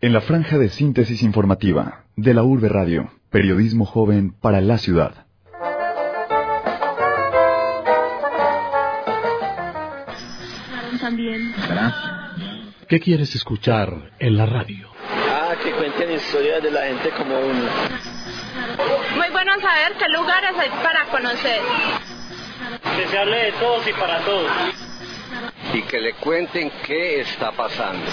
en la franja de síntesis informativa de la Urbe Radio, periodismo joven para la ciudad. ¿Qué quieres escuchar en la radio? Ah, que cuenten historias de la gente como uno. Muy bueno saber qué lugares hay para conocer. Que se hable de todos y para todos. Y que le cuenten qué está pasando.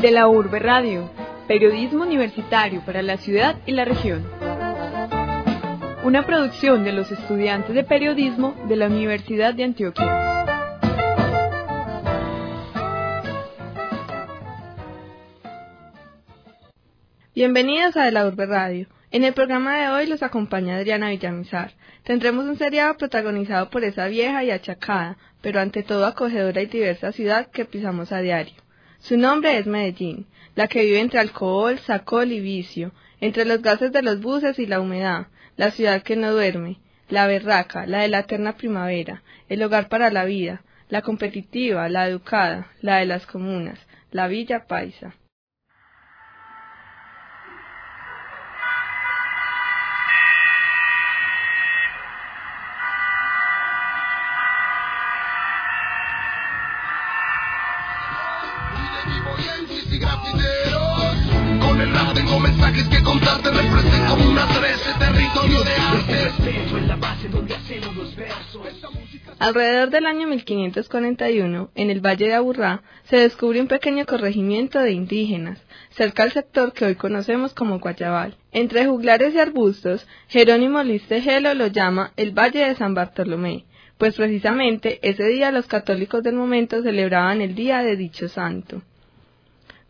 De la Urbe Radio, periodismo universitario para la ciudad y la región. Una producción de los estudiantes de periodismo de la Universidad de Antioquia. Bienvenidos a De la Urbe Radio. En el programa de hoy los acompaña Adriana Villamizar. Tendremos un seriado protagonizado por esa vieja y achacada, pero ante todo acogedora y diversa ciudad que pisamos a diario. Su nombre es Medellín, la que vive entre alcohol, sacol y vicio, entre los gases de los buses y la humedad, la ciudad que no duerme, la berraca, la de la eterna primavera, el hogar para la vida, la competitiva, la educada, la de las comunas, la villa paisa. Alrededor del año 1541, en el Valle de Aburrá, se descubre un pequeño corregimiento de indígenas, cerca al sector que hoy conocemos como Guayabal. Entre juglares y arbustos, Jerónimo Listejelo lo llama el Valle de San Bartolomé, pues precisamente ese día los católicos del momento celebraban el día de dicho santo.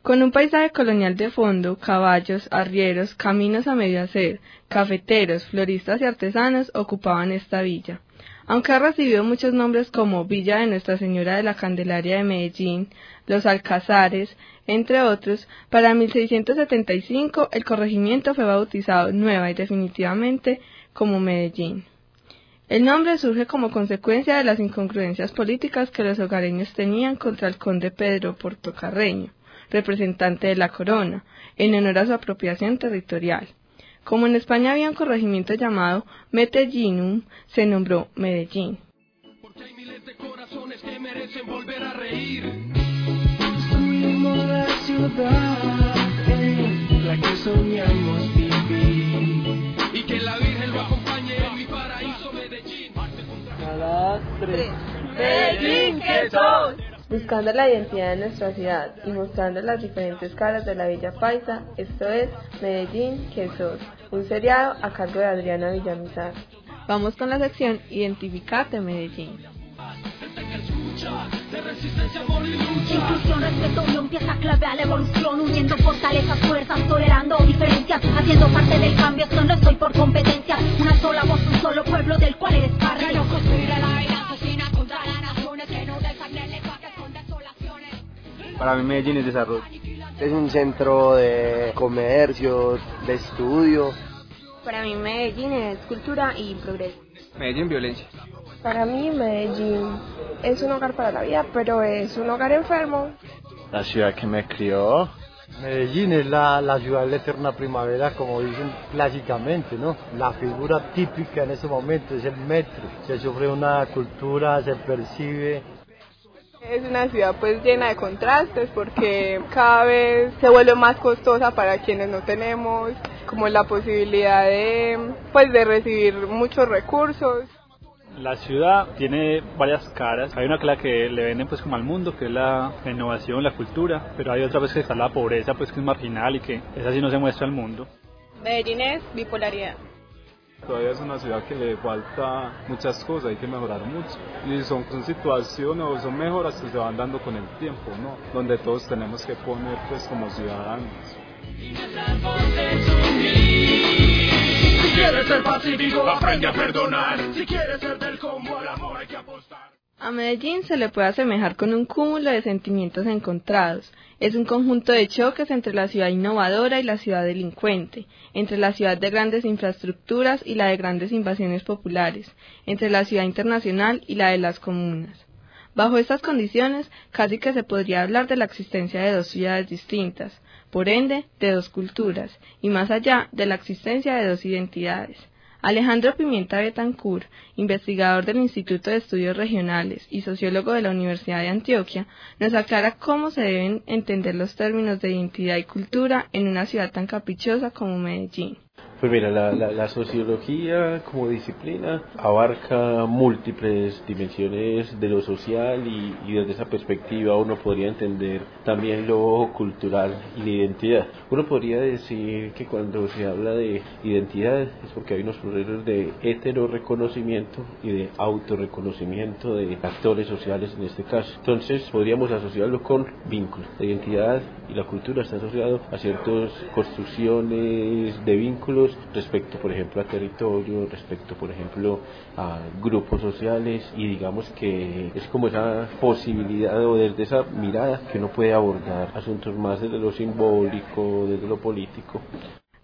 Con un paisaje colonial de fondo, caballos, arrieros, caminos a medio hacer, cafeteros, floristas y artesanos ocupaban esta villa. Aunque ha recibido muchos nombres como Villa de Nuestra Señora de la Candelaria de Medellín, Los Alcazares, entre otros, para 1675 el corregimiento fue bautizado nueva y definitivamente como Medellín. El nombre surge como consecuencia de las incongruencias políticas que los hogareños tenían contra el conde Pedro Portocarreño, representante de la corona, en honor a su apropiación territorial. Como en España había un corregimiento llamado Metellinum, se nombró Medellín. Porque hay miles de corazones que merecen volver a reír Construimos la ciudad en la que soñamos vivir. Y que la Virgen lo acompañe en mi paraíso Medellín Cada tres. Medellín, ¿qué sos? Buscando la identidad de nuestra ciudad y mostrando las diferentes caras de la Villa Paisa, esto es Medellín, que sos, un seriado a cargo de Adriana Villamizar. Vamos con la sección Identificate Medellín. Inclusión, respeto, unión, pieza clave a la evolución, uniendo fortalezas, fuerzas, tolerando diferencias, haciendo parte del cambio, esto no estoy por competencia, una sola voz, un solo pueblo del cual eres parte. Para mí Medellín es desarrollo. Es un centro de comercio, de estudio. Para mí Medellín es cultura y progreso. Medellín violencia. Para mí Medellín es un hogar para la vida, pero es un hogar enfermo. La ciudad que me crió. Medellín es la, la ciudad de la eterna primavera, como dicen clásicamente, ¿no? La figura típica en ese momento es el metro. Se sufre una cultura, se percibe es una ciudad pues llena de contrastes porque cada vez se vuelve más costosa para quienes no tenemos como la posibilidad de pues de recibir muchos recursos. La ciudad tiene varias caras. Hay una que la que le venden pues como al mundo, que es la innovación, la cultura, pero hay otra vez que está la pobreza pues que es marginal y que esa sí no se muestra al mundo. Medellín es bipolaridad. Todavía es una ciudad que le falta muchas cosas, hay que mejorar mucho. Y son, son situaciones o son mejoras que se van dando con el tiempo, ¿no? Donde todos tenemos que poner pues como ciudadanos. Si quieres ser pacífico, aprende a perdonar. Si quieres ser del combo al amor, hay que apostar. A Medellín se le puede asemejar con un cúmulo de sentimientos encontrados. Es un conjunto de choques entre la ciudad innovadora y la ciudad delincuente, entre la ciudad de grandes infraestructuras y la de grandes invasiones populares, entre la ciudad internacional y la de las comunas. Bajo estas condiciones, casi que se podría hablar de la existencia de dos ciudades distintas, por ende, de dos culturas, y más allá, de la existencia de dos identidades. Alejandro Pimienta Betancourt, investigador del Instituto de Estudios Regionales y sociólogo de la Universidad de Antioquia, nos aclara cómo se deben entender los términos de identidad y cultura en una ciudad tan caprichosa como Medellín. Pues mira, la, la, la, sociología como disciplina abarca múltiples dimensiones de lo social y, y, desde esa perspectiva uno podría entender también lo cultural y la identidad. Uno podría decir que cuando se habla de identidad es porque hay unos procesos de heteroreconocimiento y de autorreconocimiento de actores sociales en este caso. Entonces podríamos asociarlo con vínculos. La identidad y la cultura están asociados a ciertas construcciones de vínculos respecto, por ejemplo, a territorio, respecto, por ejemplo, a grupos sociales y digamos que es como esa posibilidad o desde esa mirada que uno puede abordar asuntos más desde lo simbólico, desde lo político.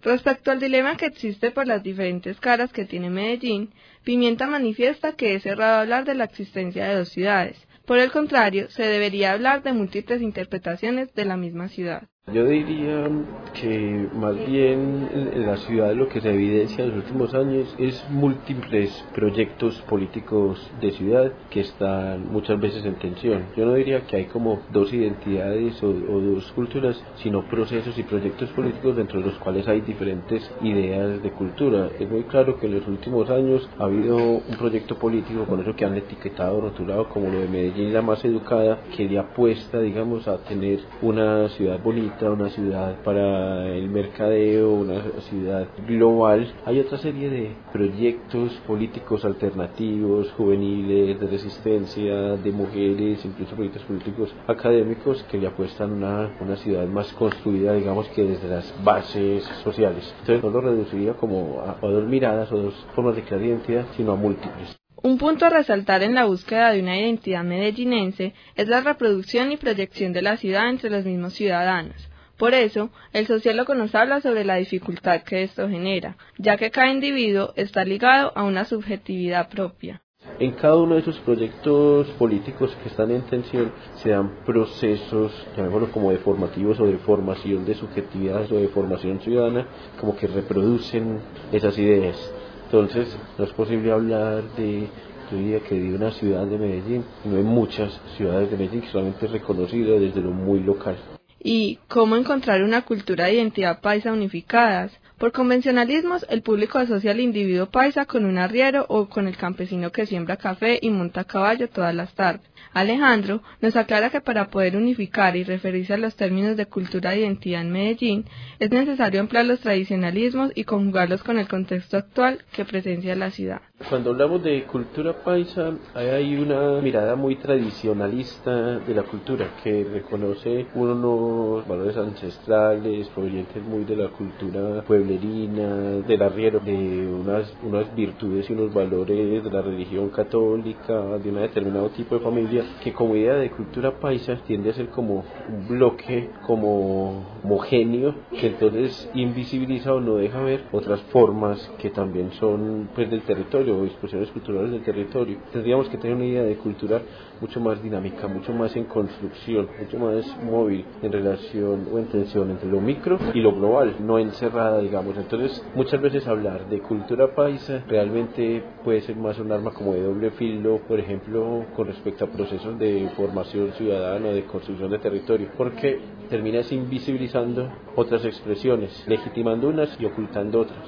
Respecto al dilema que existe por las diferentes caras que tiene Medellín, Pimienta manifiesta que es errado hablar de la existencia de dos ciudades. Por el contrario, se debería hablar de múltiples interpretaciones de la misma ciudad. Yo diría que más bien en la ciudad lo que se evidencia en los últimos años es múltiples proyectos políticos de ciudad que están muchas veces en tensión. Yo no diría que hay como dos identidades o, o dos culturas, sino procesos y proyectos políticos dentro de los cuales hay diferentes ideas de cultura. Es muy claro que en los últimos años ha habido un proyecto político con eso que han etiquetado, rotulado como lo de Medellín la más educada, que le apuesta, digamos, a tener una ciudad bonita una ciudad para el mercadeo, una ciudad global. Hay otra serie de proyectos políticos alternativos, juveniles, de resistencia, de mujeres, incluso proyectos políticos académicos que le apuestan una, una ciudad más construida, digamos que desde las bases sociales. Entonces no lo reduciría como a, a dos miradas o dos formas de crear identidad, sino a múltiples. Un punto a resaltar en la búsqueda de una identidad medellinense es la reproducción y proyección de la ciudad entre los mismos ciudadanos. Por eso, el sociólogo nos habla sobre la dificultad que esto genera, ya que cada individuo está ligado a una subjetividad propia. En cada uno de esos proyectos políticos que están en tensión se dan procesos, llamémoslo como de formativos o de formación de subjetividades o de formación ciudadana, como que reproducen esas ideas. Entonces, no es posible hablar de yo diría que de una ciudad de Medellín, no hay muchas ciudades de Medellín solamente es reconocida desde lo muy local y cómo encontrar una cultura de identidad paisa unificadas. Por convencionalismos, el público asocia al individuo paisa con un arriero o con el campesino que siembra café y monta caballo todas las tardes. Alejandro nos aclara que para poder unificar y referirse a los términos de cultura e identidad en Medellín, es necesario emplear los tradicionalismos y conjugarlos con el contexto actual que presencia la ciudad. Cuando hablamos de cultura paisa, hay una mirada muy tradicionalista de la cultura que reconoce unos valores ancestrales provenientes muy de la cultura pueblerina, del arriero, de unas, unas virtudes y unos valores de la religión católica, de un determinado tipo de familia, que como idea de cultura paisa tiende a ser como un bloque como homogéneo, que entonces invisibiliza o no deja ver otras formas que también son pues del territorio o expresiones culturales del territorio. Tendríamos que tener una idea de cultura mucho más dinámica, mucho más en construcción, mucho más móvil en relación o en tensión entre lo micro y lo global, no encerrada. Entonces, muchas veces hablar de cultura paisa realmente puede ser más un arma como de doble filo, por ejemplo, con respecto a procesos de formación ciudadana, de construcción de territorio, porque terminas invisibilizando otras expresiones, legitimando unas y ocultando otras.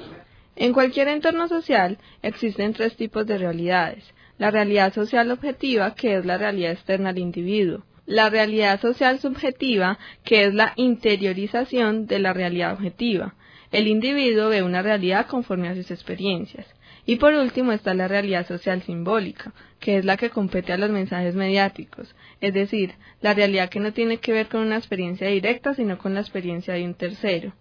En cualquier entorno social existen tres tipos de realidades. La realidad social objetiva, que es la realidad externa al individuo. La realidad social subjetiva, que es la interiorización de la realidad objetiva. El individuo ve una realidad conforme a sus experiencias. Y por último está la realidad social simbólica, que es la que compete a los mensajes mediáticos, es decir, la realidad que no tiene que ver con una experiencia directa, sino con la experiencia de un tercero.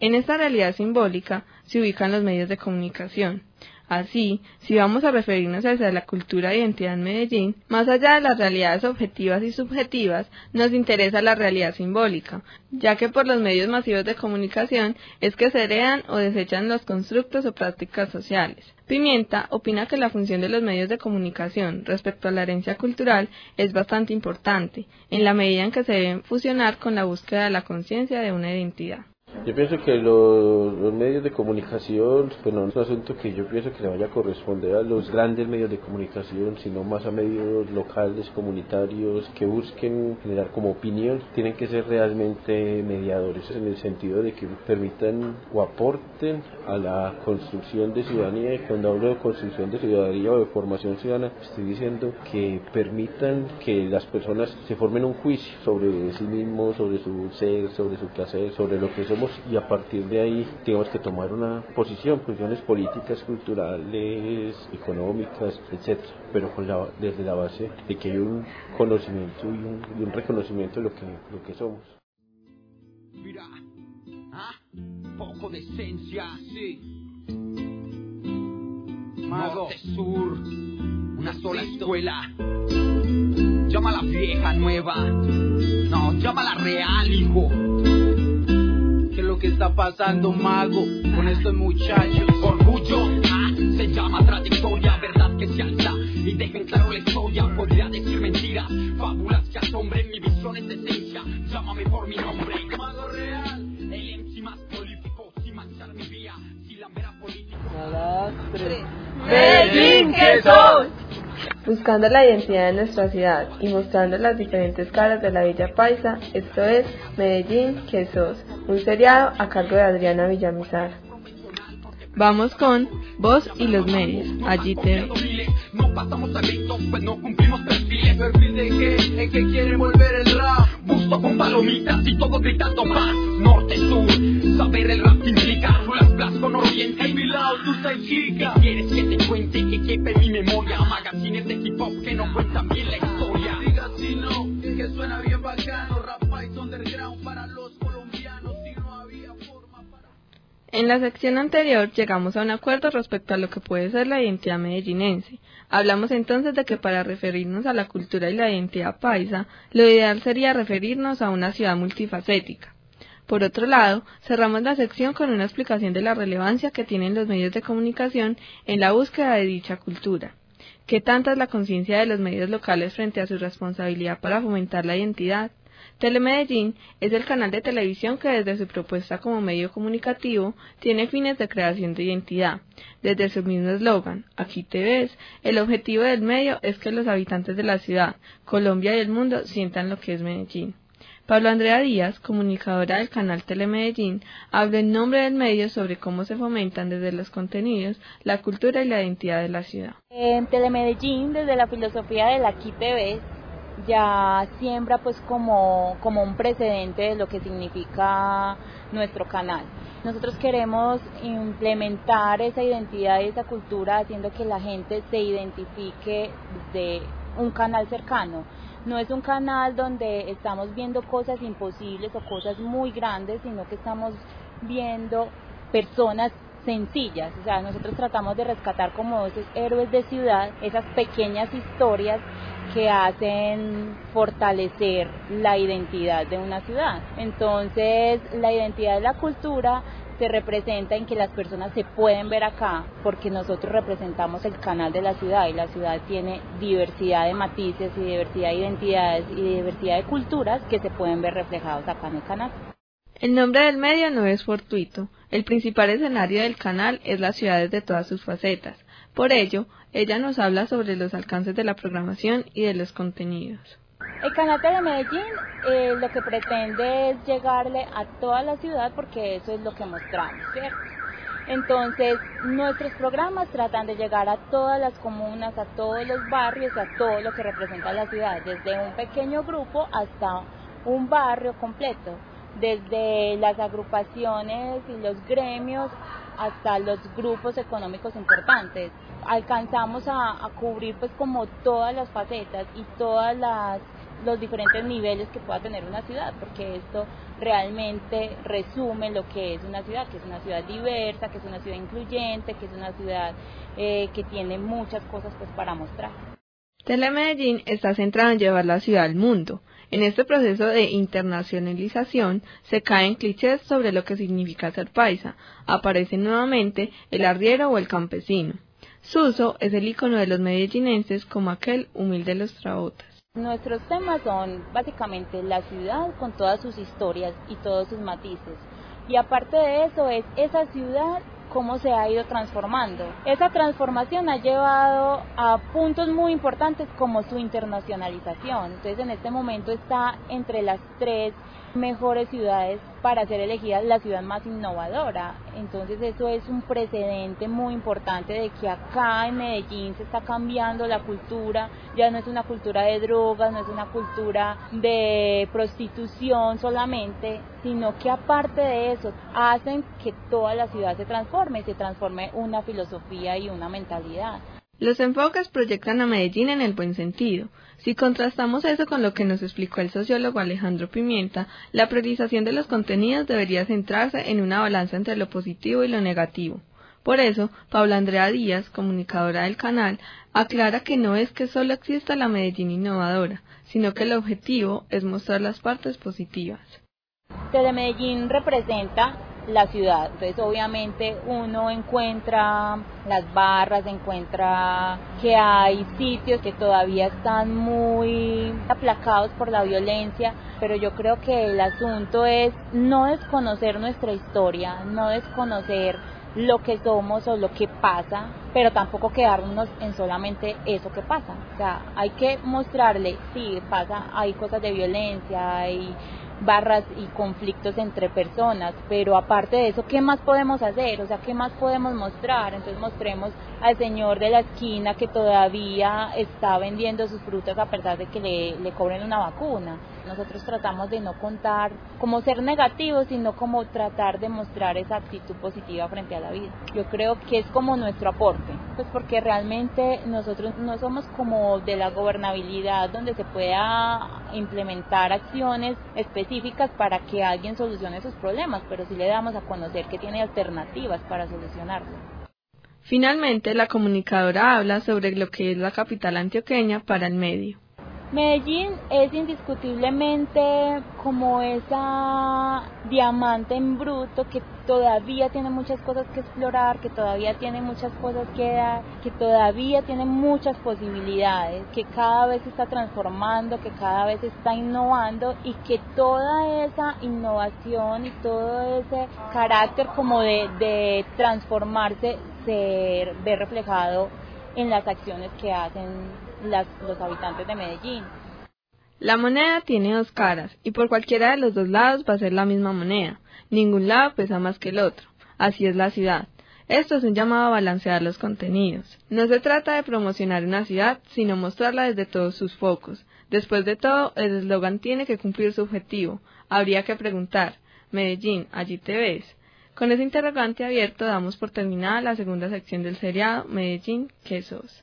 En esta realidad simbólica se ubican los medios de comunicación. Así, si vamos a referirnos hacia la cultura e identidad en Medellín, más allá de las realidades objetivas y subjetivas, nos interesa la realidad simbólica, ya que por los medios masivos de comunicación es que se heredan o desechan los constructos o prácticas sociales. Pimienta opina que la función de los medios de comunicación respecto a la herencia cultural es bastante importante, en la medida en que se deben fusionar con la búsqueda de la conciencia de una identidad. Yo pienso que los, los, medios de comunicación, pues no es un asunto que yo pienso que le vaya a corresponder a los grandes medios de comunicación, sino más a medios locales, comunitarios, que busquen generar como opinión, tienen que ser realmente mediadores, en el sentido de que permitan o aporten a la construcción de ciudadanía, y cuando hablo de construcción de ciudadanía o de formación ciudadana, estoy diciendo que permitan que las personas se formen un juicio sobre sí mismos, sobre su ser, sobre su placer, sobre lo que somos y a partir de ahí tenemos que tomar una posición, posiciones políticas, culturales, económicas, etcétera, pero con la, desde la base de que hay un conocimiento y un, y un reconocimiento de lo que, lo que somos. Mira, ¿ah? poco de esencia, sí. Mago. Norte, sur, una sola escuela. Llama a la vieja nueva. No, llama a la real, hijo lo que está pasando, mago, con estos muchachos. Orgullo, ah, se llama trayectoria, verdad que se alza y dejen claro la historia. Podría decir mentiras, fábulas que asombren, mi visión es esencia. Llámame por mi nombre. Mago real, el MC más prolífico, sin manchar mi vía, sin lambera política. Medellín, ¿qué sos? Buscando la identidad de nuestra ciudad y mostrando las diferentes caras de la Villa Paisa, esto es Medellín, que sos, un seriado a cargo de Adriana Villamizar. Vamos con Vos y los medios, allí te No pasamos a gritos, pues no cumplimos perfiles. ¿Perfil de qué? El que quiere volver el rap. Busto con palomitas y todos gritando más. Norte, sur, saber el rap implica. Rulas blas con oriente. Hey, mi lado, tú estás chica. ¿Qué quieres que te cuente? Que quepe en mi memoria. Magazines de hip hop que no cuentan bien la historia. Diga si no, que suena bien bacano. En la sección anterior llegamos a un acuerdo respecto a lo que puede ser la identidad medellinense. Hablamos entonces de que para referirnos a la cultura y la identidad paisa, lo ideal sería referirnos a una ciudad multifacética. Por otro lado, cerramos la sección con una explicación de la relevancia que tienen los medios de comunicación en la búsqueda de dicha cultura. ¿Qué tanta es la conciencia de los medios locales frente a su responsabilidad para fomentar la identidad? Telemedellín es el canal de televisión que desde su propuesta como medio comunicativo tiene fines de creación de identidad. Desde su mismo eslogan, aquí te ves, el objetivo del medio es que los habitantes de la ciudad, Colombia y el mundo sientan lo que es Medellín. Pablo Andrea Díaz, comunicadora del canal Telemedellín, habló en nombre del medio sobre cómo se fomentan desde los contenidos la cultura y la identidad de la ciudad. En Telemedellín, desde la filosofía del aquí te ves, ya siembra pues como, como un precedente de lo que significa nuestro canal. Nosotros queremos implementar esa identidad y esa cultura haciendo que la gente se identifique de un canal cercano. No es un canal donde estamos viendo cosas imposibles o cosas muy grandes, sino que estamos viendo personas sencillas. O sea, nosotros tratamos de rescatar como esos héroes de ciudad, esas pequeñas historias que hacen fortalecer la identidad de una ciudad. Entonces, la identidad de la cultura se representa en que las personas se pueden ver acá porque nosotros representamos el canal de la ciudad y la ciudad tiene diversidad de matices y diversidad de identidades y diversidad de culturas que se pueden ver reflejados acá en el canal. El nombre del medio no es fortuito. El principal escenario del canal es las ciudades de todas sus facetas. Por ello, ella nos habla sobre los alcances de la programación y de los contenidos. El canal de Medellín eh, lo que pretende es llegarle a toda la ciudad porque eso es lo que mostramos, ¿cierto? Entonces, nuestros programas tratan de llegar a todas las comunas, a todos los barrios, a todo lo que representa la ciudad, desde un pequeño grupo hasta un barrio completo, desde las agrupaciones y los gremios hasta los grupos económicos importantes. Alcanzamos a, cubrir pues como todas las facetas y todas las los diferentes niveles que pueda tener una ciudad, porque esto realmente resume lo que es una ciudad, que es una ciudad diversa, que es una ciudad incluyente, que es una ciudad eh, que tiene muchas cosas pues para mostrar. Telemedellín está centrado en llevar la ciudad al mundo. En este proceso de internacionalización se caen clichés sobre lo que significa ser paisa. Aparece nuevamente el arriero o el campesino. Suso es el icono de los medellinenses como aquel humilde de los trabotas. Nuestros temas son básicamente la ciudad con todas sus historias y todos sus matices. Y aparte de eso es esa ciudad cómo se ha ido transformando. Esa transformación ha llevado a puntos muy importantes como su internacionalización. Entonces en este momento está entre las tres mejores ciudades para ser elegida la ciudad más innovadora. Entonces eso es un precedente muy importante de que acá en Medellín se está cambiando la cultura, ya no es una cultura de drogas, no es una cultura de prostitución solamente, sino que aparte de eso hacen que toda la ciudad se transforme, se transforme una filosofía y una mentalidad. Los enfoques proyectan a Medellín en el buen sentido. Si contrastamos eso con lo que nos explicó el sociólogo Alejandro Pimienta, la priorización de los contenidos debería centrarse en una balanza entre lo positivo y lo negativo. Por eso, Paula Andrea Díaz, comunicadora del canal, aclara que no es que solo exista la Medellín innovadora, sino que el objetivo es mostrar las partes positivas. Telemedellín representa la ciudad. Entonces obviamente uno encuentra las barras, encuentra que hay sitios que todavía están muy aplacados por la violencia, pero yo creo que el asunto es no desconocer nuestra historia, no desconocer lo que somos o lo que pasa, pero tampoco quedarnos en solamente eso que pasa. O sea, hay que mostrarle, sí, pasa, hay cosas de violencia, hay barras y conflictos entre personas, pero aparte de eso, ¿qué más podemos hacer? O sea, ¿qué más podemos mostrar? Entonces mostremos al señor de la esquina que todavía está vendiendo sus frutas a pesar de que le, le cobren una vacuna. Nosotros tratamos de no contar como ser negativos, sino como tratar de mostrar esa actitud positiva frente a la vida. Yo creo que es como nuestro aporte, pues porque realmente nosotros no somos como de la gobernabilidad donde se pueda implementar acciones específicas para que alguien solucione sus problemas, pero sí le damos a conocer que tiene alternativas para solucionarlo. Finalmente, la comunicadora habla sobre lo que es la capital antioqueña para el medio. Medellín es indiscutiblemente como esa diamante en bruto que todavía tiene muchas cosas que explorar, que todavía tiene muchas cosas que dar, que todavía tiene muchas posibilidades, que cada vez se está transformando, que cada vez está innovando y que toda esa innovación y todo ese carácter como de, de transformarse se ve reflejado en las acciones que hacen los habitantes de Medellín. La moneda tiene dos caras y por cualquiera de los dos lados va a ser la misma moneda. Ningún lado pesa más que el otro. Así es la ciudad. Esto es un llamado a balancear los contenidos. No se trata de promocionar una ciudad, sino mostrarla desde todos sus focos. Después de todo, el eslogan tiene que cumplir su objetivo. Habría que preguntar, Medellín, allí te ves. Con ese interrogante abierto damos por terminada la segunda sección del seriado Medellín, ¿qué sos?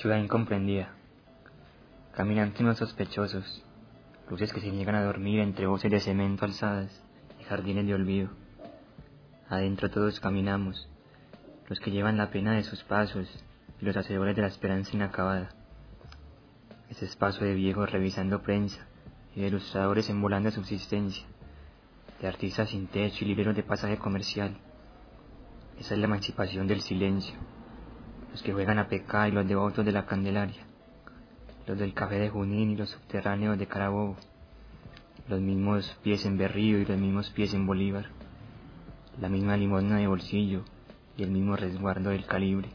Ciudad incomprendida. Caminan unos sospechosos, luces que se niegan a dormir entre voces de cemento alzadas y jardines de olvido. Adentro todos caminamos, los que llevan la pena de sus pasos y los hacedores de la esperanza inacabada. Ese espacio de viejos revisando prensa y de ilustradores envolando a subsistencia, de artistas sin techo y libreros de pasaje comercial. Esa es la emancipación del silencio los que juegan a pecar y los devotos de la Candelaria, los del café de Junín y los subterráneos de Carabobo, los mismos pies en Berrío y los mismos pies en Bolívar, la misma limosna de bolsillo y el mismo resguardo del calibre.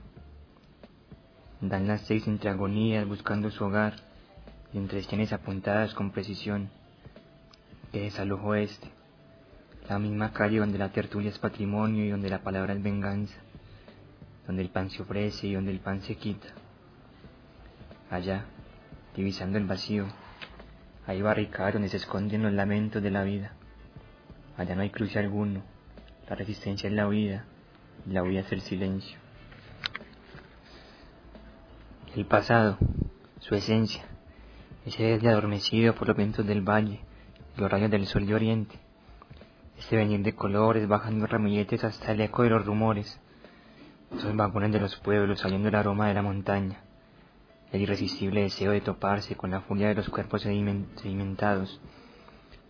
Dan las seis entre agonías buscando su hogar y entre escenas apuntadas con precisión. Que desalojo este, la misma calle donde la tertulia es patrimonio y donde la palabra es venganza donde el pan se ofrece y donde el pan se quita. Allá, divisando el vacío, hay barricadas donde se esconden los lamentos de la vida. Allá no hay cruce alguno, La resistencia es la huida, y la huida es el silencio. El pasado, su esencia, ese desde adormecido por los vientos del valle, los rayos del sol de oriente, ese venir de colores bajando ramilletes hasta el eco de los rumores, esos vagones de los pueblos saliendo el aroma de la montaña, el irresistible deseo de toparse con la furia de los cuerpos sedimentados,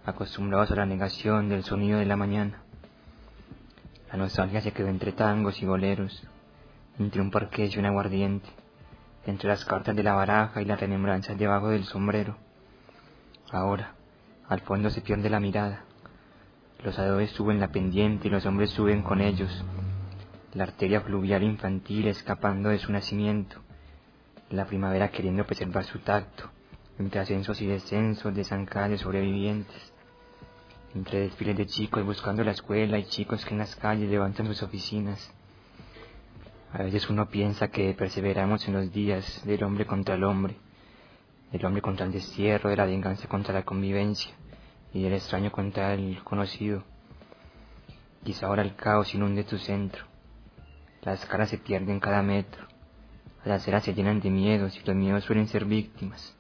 acostumbrados a la negación del sonido de la mañana. La nostalgia se quedó entre tangos y boleros, entre un parqués y un aguardiente, entre las cartas de la baraja y las remembranzas debajo del sombrero. Ahora, al fondo se pierde la mirada. Los adobes suben la pendiente y los hombres suben con ellos. La arteria fluvial infantil escapando de su nacimiento la primavera queriendo preservar su tacto, entre ascensos y descensos de zancadas sobrevivientes, entre desfiles de chicos buscando la escuela y chicos que en las calles levantan sus oficinas. A veces uno piensa que perseveramos en los días del hombre contra el hombre, del hombre contra el destierro, de la venganza contra la convivencia y del extraño contra el conocido. Quizá ahora el caos inunde tu centro, las caras se pierden cada metro, las aceras se llenan de miedos y los miedos suelen ser víctimas.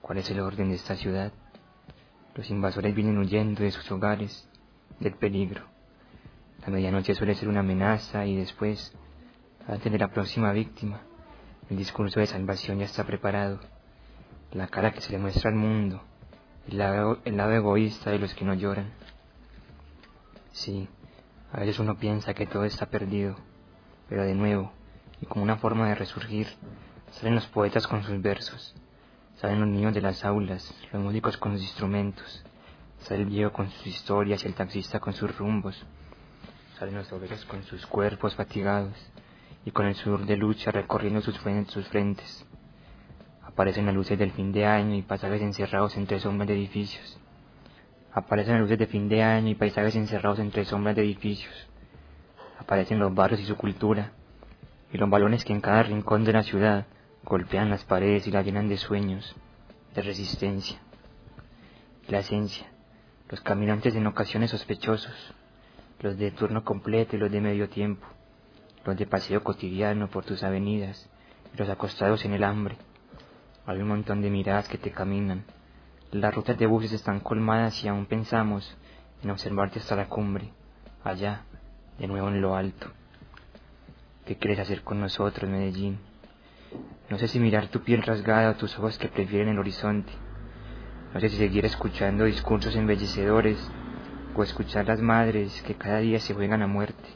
¿Cuál es el orden de esta ciudad? Los invasores vienen huyendo de sus hogares, del peligro. La medianoche suele ser una amenaza y después, antes de la próxima víctima, el discurso de salvación ya está preparado. La cara que se le muestra al mundo, el lado, el lado egoísta de los que no lloran. Sí, a veces uno piensa que todo está perdido, pero de nuevo, y como una forma de resurgir, salen los poetas con sus versos, salen los niños de las aulas, los músicos con sus instrumentos, sale el viejo con sus historias y el taxista con sus rumbos, salen los obreros con sus cuerpos fatigados y con el sudor de lucha recorriendo sus frentes. Aparecen las luces del fin de año y paisajes encerrados entre sombras de edificios. Aparecen las luces de fin de año y paisajes encerrados entre sombras de edificios. Aparecen los barrios y su cultura, y los balones que en cada rincón de la ciudad golpean las paredes y la llenan de sueños, de resistencia. La esencia, los caminantes en ocasiones sospechosos, los de turno completo y los de medio tiempo, los de paseo cotidiano por tus avenidas y los acostados en el hambre. Hay un montón de miradas que te caminan. Las rutas de buses están colmadas y aún pensamos en observarte hasta la cumbre, allá, de nuevo en lo alto. ¿Qué quieres hacer con nosotros, Medellín? No sé si mirar tu piel rasgada o tus ojos que prefieren el horizonte. No sé si seguir escuchando discursos embellecedores o escuchar las madres que cada día se juegan a muerte,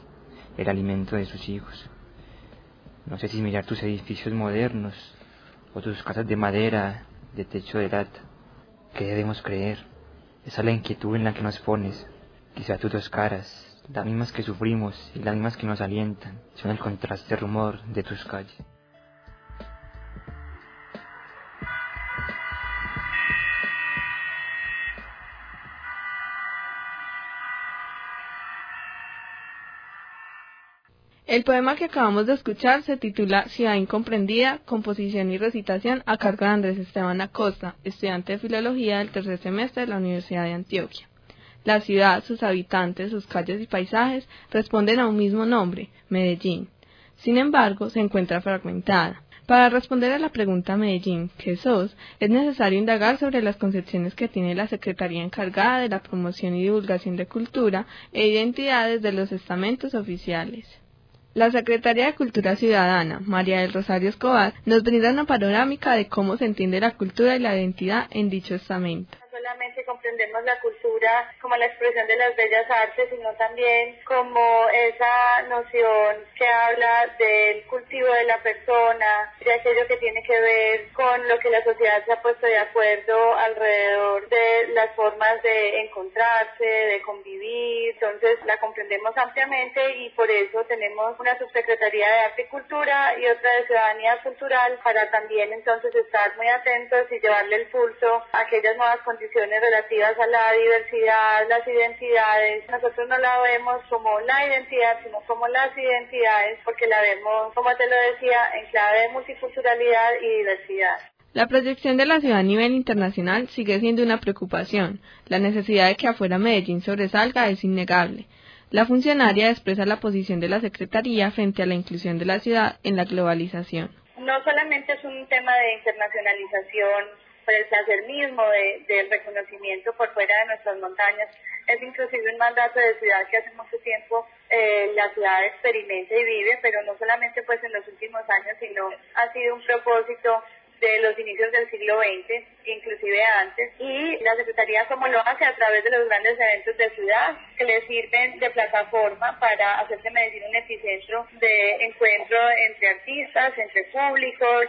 el alimento de sus hijos. No sé si mirar tus edificios modernos o tus casas de madera, de techo de lata. ¿Qué debemos creer? Esa es la inquietud en la que nos pones. Quizá tus dos caras, las mismas que sufrimos y las mismas que nos alientan, son el contraste rumor de tus calles. El poema que acabamos de escuchar se titula Ciudad Incomprendida, composición y recitación a cargo de Andrés Esteban Acosta, estudiante de Filología del tercer semestre de la Universidad de Antioquia. La ciudad, sus habitantes, sus calles y paisajes responden a un mismo nombre, Medellín. Sin embargo, se encuentra fragmentada. Para responder a la pregunta Medellín, ¿qué sos?, es necesario indagar sobre las concepciones que tiene la Secretaría encargada de la promoción y divulgación de cultura e identidades de los estamentos oficiales. La Secretaría de Cultura Ciudadana, María del Rosario Escobar, nos brinda una panorámica de cómo se entiende la cultura y la identidad en dicho estamento comprendemos la cultura como la expresión de las bellas artes, sino también como esa noción que habla del cultivo de la persona, de aquello que tiene que ver con lo que la sociedad se ha puesto de acuerdo alrededor de las formas de encontrarse, de convivir. Entonces la comprendemos ampliamente y por eso tenemos una subsecretaría de Arte y Cultura y otra de Ciudadanía Cultural para también entonces estar muy atentos y llevarle el pulso a aquellas nuevas condiciones relativas a la diversidad, las identidades. Nosotros no la vemos como la identidad, sino como las identidades, porque la vemos, como te lo decía, en clave de multiculturalidad y diversidad. La proyección de la ciudad a nivel internacional sigue siendo una preocupación. La necesidad de que afuera Medellín sobresalga es innegable. La funcionaria expresa la posición de la Secretaría frente a la inclusión de la ciudad en la globalización. No solamente es un tema de internacionalización por el placer mismo de, del reconocimiento por fuera de nuestras montañas, es inclusive un mandato de ciudad que hace mucho tiempo eh, la ciudad experimenta y vive, pero no solamente pues en los últimos años, sino ha sido un propósito de los inicios del siglo XX, inclusive antes, y la Secretaría como lo hace a través de los grandes eventos de ciudad que le sirven de plataforma para hacerse Medellín un epicentro de encuentro entre artistas, entre públicos,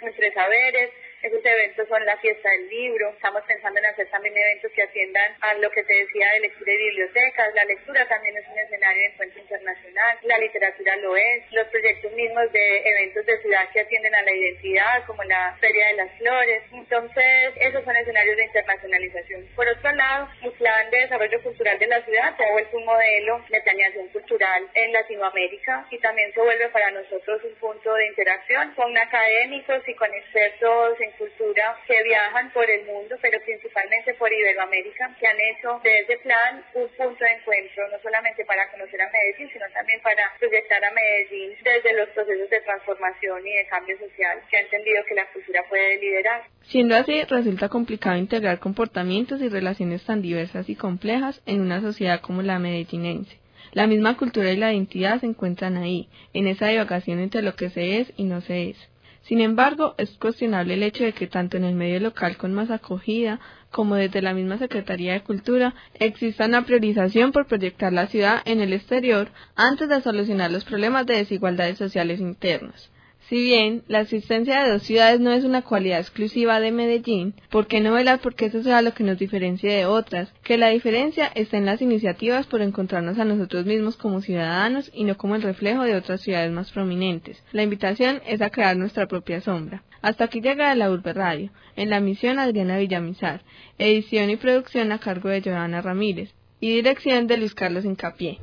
entre saberes, esos eventos son la fiesta del libro. Estamos pensando en hacer también eventos que atiendan a lo que te decía de lectura y bibliotecas. La lectura también es un escenario de encuentro internacional. La literatura lo es. Los proyectos mismos de eventos de ciudad que atienden a la identidad, como la Feria de las Flores. Entonces, esos son escenarios de internacionalización. Por otro lado, el plan de desarrollo cultural de la ciudad se ha vuelto un modelo de planeación cultural en Latinoamérica y también se vuelve para nosotros un punto de interacción con académicos y con expertos en cultura que viajan por el mundo, pero principalmente por Iberoamérica, que han hecho de ese plan un punto de encuentro, no solamente para conocer a Medellín, sino también para proyectar a Medellín desde los procesos de transformación y de cambio social, que ha entendido que la cultura puede liderar. Siendo así, resulta complicado integrar comportamientos y relaciones tan diversas y complejas en una sociedad como la medellinense. La misma cultura y la identidad se encuentran ahí, en esa divagación entre lo que se es y no se es. Sin embargo, es cuestionable el hecho de que tanto en el medio local con más acogida como desde la misma Secretaría de Cultura exista una priorización por proyectar la ciudad en el exterior antes de solucionar los problemas de desigualdades sociales internas. Si bien la existencia de dos ciudades no es una cualidad exclusiva de Medellín, ¿por qué no velar porque eso sea lo que nos diferencie de otras? Que la diferencia está en las iniciativas por encontrarnos a nosotros mismos como ciudadanos y no como el reflejo de otras ciudades más prominentes. La invitación es a crear nuestra propia sombra. Hasta aquí llega la Urbe Radio, en la misión Adriana Villamizar, edición y producción a cargo de Joana Ramírez y dirección de Luis Carlos Incapié.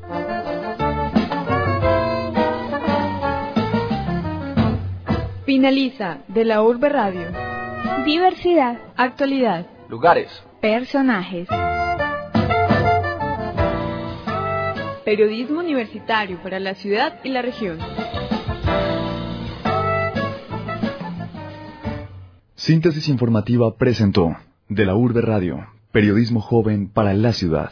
Finaliza de la Urbe Radio. Diversidad. Actualidad. Lugares. Personajes. Periodismo universitario para la ciudad y la región. Síntesis informativa presentó de la Urbe Radio, periodismo joven para la ciudad.